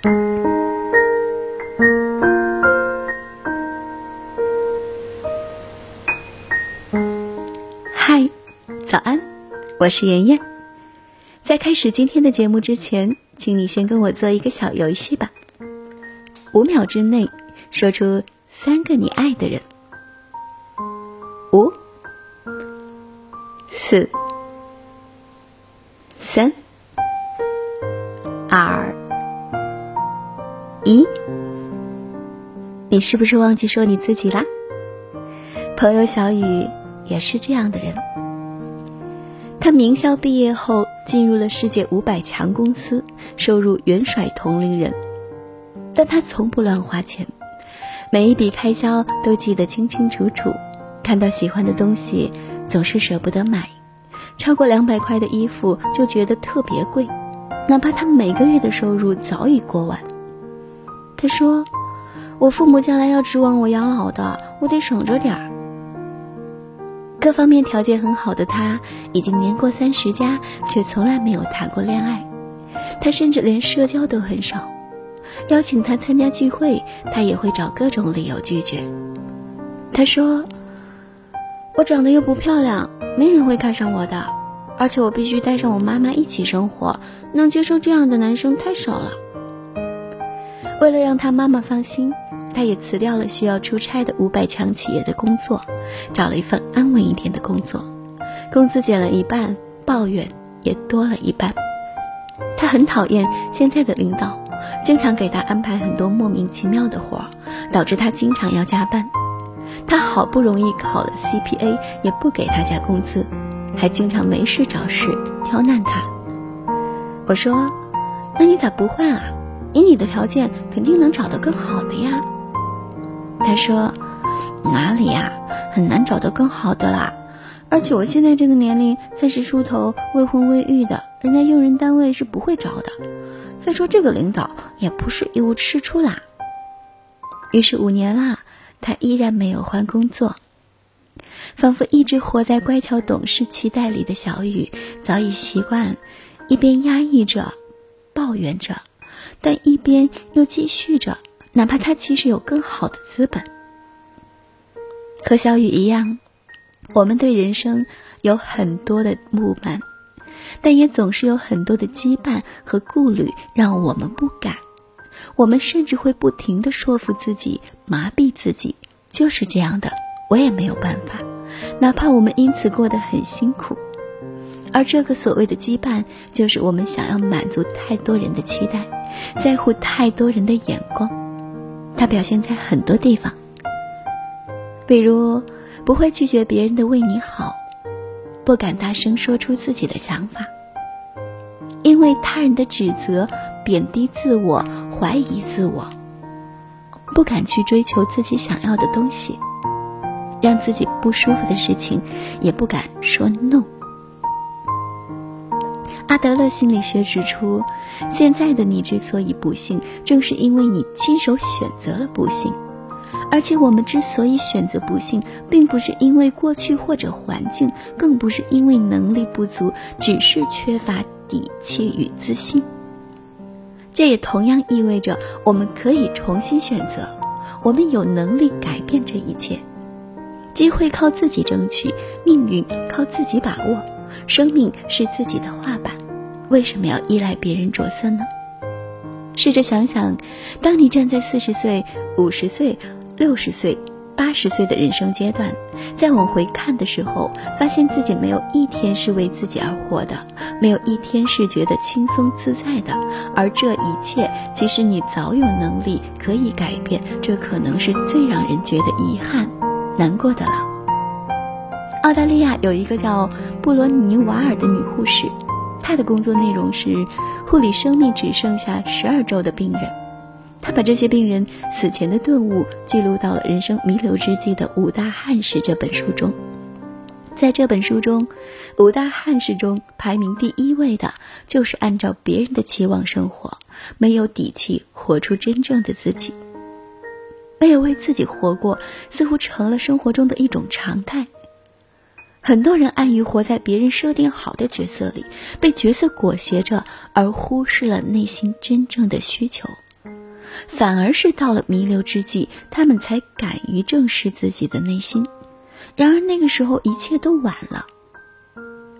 嗨，早安，我是妍妍。在开始今天的节目之前，请你先跟我做一个小游戏吧。五秒之内说出三个你爱的人。五、四、三、你是不是忘记说你自己啦？朋友小雨也是这样的人。他名校毕业后进入了世界五百强公司，收入远甩同龄人。但他从不乱花钱，每一笔开销都记得清清楚楚。看到喜欢的东西，总是舍不得买。超过两百块的衣服就觉得特别贵，哪怕他每个月的收入早已过万。他说：“我父母将来要指望我养老的，我得省着点儿。”各方面条件很好的他，已经年过三十加，却从来没有谈过恋爱。他甚至连社交都很少。邀请他参加聚会，他也会找各种理由拒绝。他说：“我长得又不漂亮，没人会看上我的，而且我必须带上我妈妈一起生活，能接受这样的男生太少了。”为了让他妈妈放心，他也辞掉了需要出差的五百强企业的工作，找了一份安稳一点的工作，工资减了一半，抱怨也多了一半。他很讨厌现在的领导。经常给他安排很多莫名其妙的活儿，导致他经常要加班。他好不容易考了 CPA，也不给他加工资，还经常没事找事刁难他。我说：“那你咋不换啊？以你的条件，肯定能找到更好的呀。”他说：“哪里呀，很难找到更好的啦。而且我现在这个年龄，三十出头，未婚未育的，人家用人单位是不会招的。”再说这个领导也不是一无是处啦。于是五年啦，他依然没有换工作，仿佛一直活在乖巧懂事期待里的小雨，早已习惯一边压抑着、抱怨着，但一边又继续着，哪怕他其实有更好的资本。和小雨一样，我们对人生有很多的不满。但也总是有很多的羁绊和顾虑，让我们不敢。我们甚至会不停的说服自己，麻痹自己，就是这样的，我也没有办法。哪怕我们因此过得很辛苦，而这个所谓的羁绊，就是我们想要满足太多人的期待，在乎太多人的眼光。它表现在很多地方，比如不会拒绝别人的为你好。不敢大声说出自己的想法，因为他人的指责贬低自我、怀疑自我，不敢去追求自己想要的东西，让自己不舒服的事情也不敢说 no。阿德勒心理学指出，现在的你之所以不幸，正是因为你亲手选择了不幸。而且我们之所以选择不幸，并不是因为过去或者环境，更不是因为能力不足，只是缺乏底气与自信。这也同样意味着我们可以重新选择，我们有能力改变这一切。机会靠自己争取，命运靠自己把握，生命是自己的画板，为什么要依赖别人着色呢？试着想想，当你站在四十岁、五十岁。六十岁、八十岁的人生阶段，再往回看的时候，发现自己没有一天是为自己而活的，没有一天是觉得轻松自在的。而这一切，其实你早有能力可以改变，这可能是最让人觉得遗憾、难过的了。澳大利亚有一个叫布罗尼瓦尔的女护士，她的工作内容是护理生命只剩下十二周的病人。她把这些病人死前的顿悟记录到了《人生弥留之际的五大憾事》这本书中。在这本书中，五大憾事中排名第一位的就是按照别人的期望生活，没有底气活出真正的自己。没有为自己活过，似乎成了生活中的一种常态。很多人安于活在别人设定好的角色里，被角色裹挟着，而忽视了内心真正的需求。反而是到了弥留之际，他们才敢于正视自己的内心。然而那个时候，一切都晚了。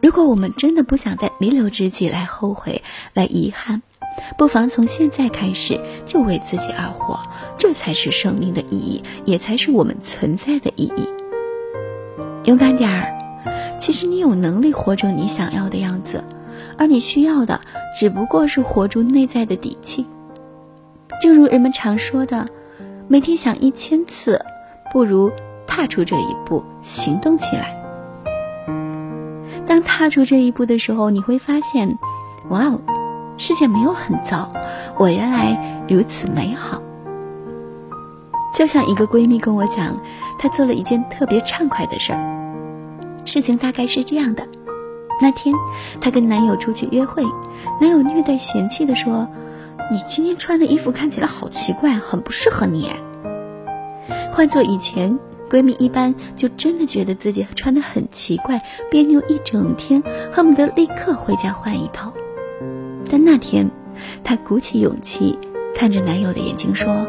如果我们真的不想在弥留之际来后悔、来遗憾，不妨从现在开始就为自己而活，这才是生命的意义，也才是我们存在的意义。勇敢点儿，其实你有能力活成你想要的样子，而你需要的只不过是活出内在的底气。正如人们常说的，每天想一千次，不如踏出这一步，行动起来。当踏出这一步的时候，你会发现，哇哦，世界没有很糟，我原来如此美好。就像一个闺蜜跟我讲，她做了一件特别畅快的事儿。事情大概是这样的：那天，她跟男友出去约会，男友略带嫌弃的说：“你今天穿的衣服看起来好奇怪，很不适合你。”换做以前。闺蜜一般就真的觉得自己穿的很奇怪，别扭一整天，恨不得立刻回家换一套。但那天，她鼓起勇气，看着男友的眼睛说：“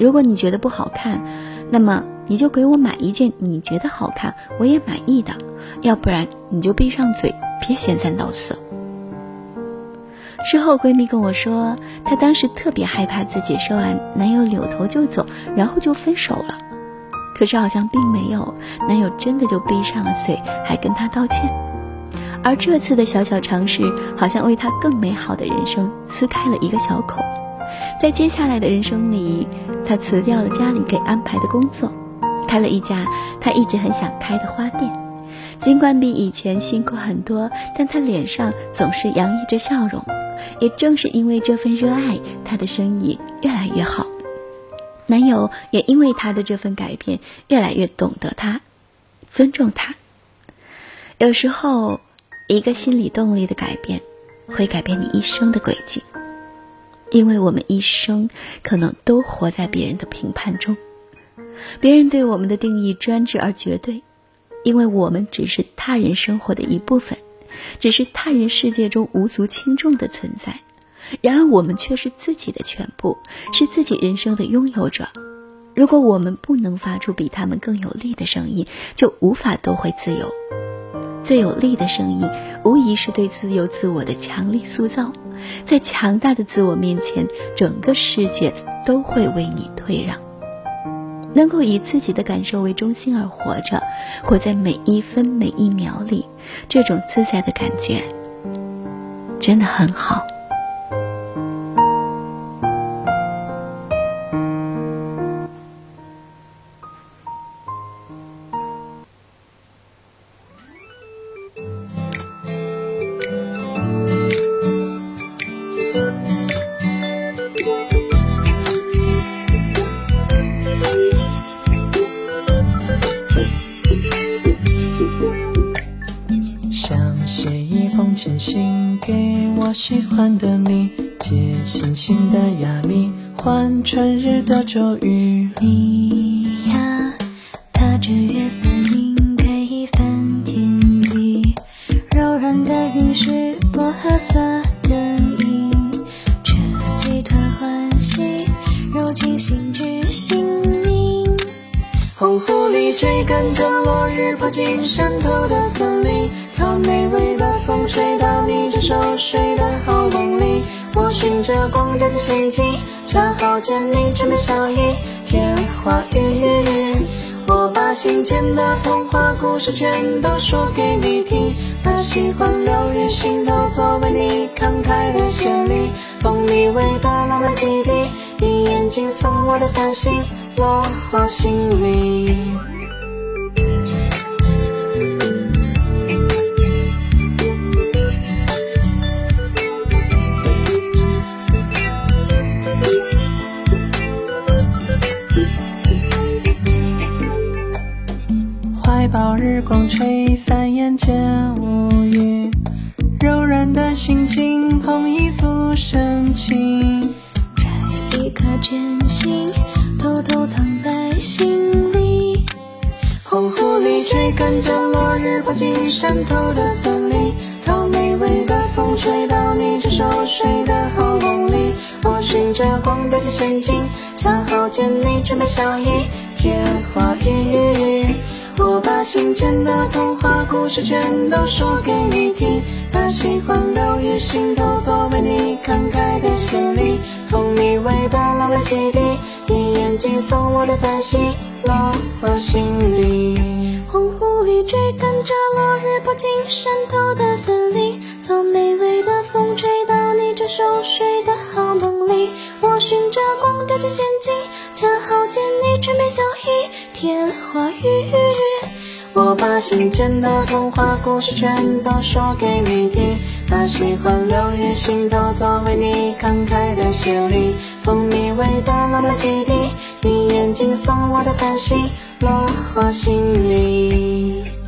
如果你觉得不好看，那么你就给我买一件你觉得好看、我也满意的，要不然你就闭上嘴，别闲三道四。”事后，闺蜜跟我说，她当时特别害怕自己说完，男友扭头就走，然后就分手了。可是好像并没有，男友真的就闭上了嘴，还跟她道歉。而这次的小小尝试，好像为她更美好的人生撕开了一个小口。在接下来的人生里，她辞掉了家里给安排的工作，开了一家她一直很想开的花店。尽管比以前辛苦很多，但她脸上总是洋溢着笑容。也正是因为这份热爱，她的生意越来越好。男友也因为她的这份改变，越来越懂得她，尊重她。有时候，一个心理动力的改变，会改变你一生的轨迹。因为我们一生可能都活在别人的评判中，别人对我们的定义专制而绝对，因为我们只是他人生活的一部分，只是他人世界中无足轻重的存在。然而，我们却是自己的全部，是自己人生的拥有者。如果我们不能发出比他们更有力的声音，就无法夺回自由。最有力的声音，无疑是对自由自我的强力塑造。在强大的自我面前，整个世界都会为你退让。能够以自己的感受为中心而活着，活在每一分每一秒里，这种自在的感觉，真的很好。信给我喜欢的你，借星星的雅谜，换春日的咒语。你呀，踏着月色晕，给一番天地。柔软的云是薄荷色的影，这几团欢喜，揉进心之心灵。红狐狸追赶着落日，跑进山头的森林，草莓味的风吹到你正熟睡的喉咙里。我循着光掉进陷阱，恰好见你准备小衣，天花雨。我把心间的童话故事全都说给你听，把喜欢流入心头，作为你慷慨的献礼。蜂蜜味的浪漫基地，你眼睛送我的繁星。落花心里，一颗真心。偷偷藏在心里。红狐狸追赶着落日，跑进山头的森林。草莓味的风吹到你正熟睡的喉咙里。我寻找。着光的陷阱，恰好见你准备笑意，甜话语。我把心间的童话故事全都说给你听，把喜欢留于心头，作为你慷慨的谢礼。蜂蜜味的浪漫基地，你眼睛送我的繁星，落我心里。黄昏里追赶着落日跑进山头的森林，草莓味的风吹到你正熟睡的好梦里。我循着光掉进陷阱，恰好见你唇边笑意，甜话语。我把心间的童话故事全都说给你听，把喜欢留于心头，作为你慷慨的谢礼。蜂蜜味的浪漫基地，你眼睛送我的繁星，落花心里。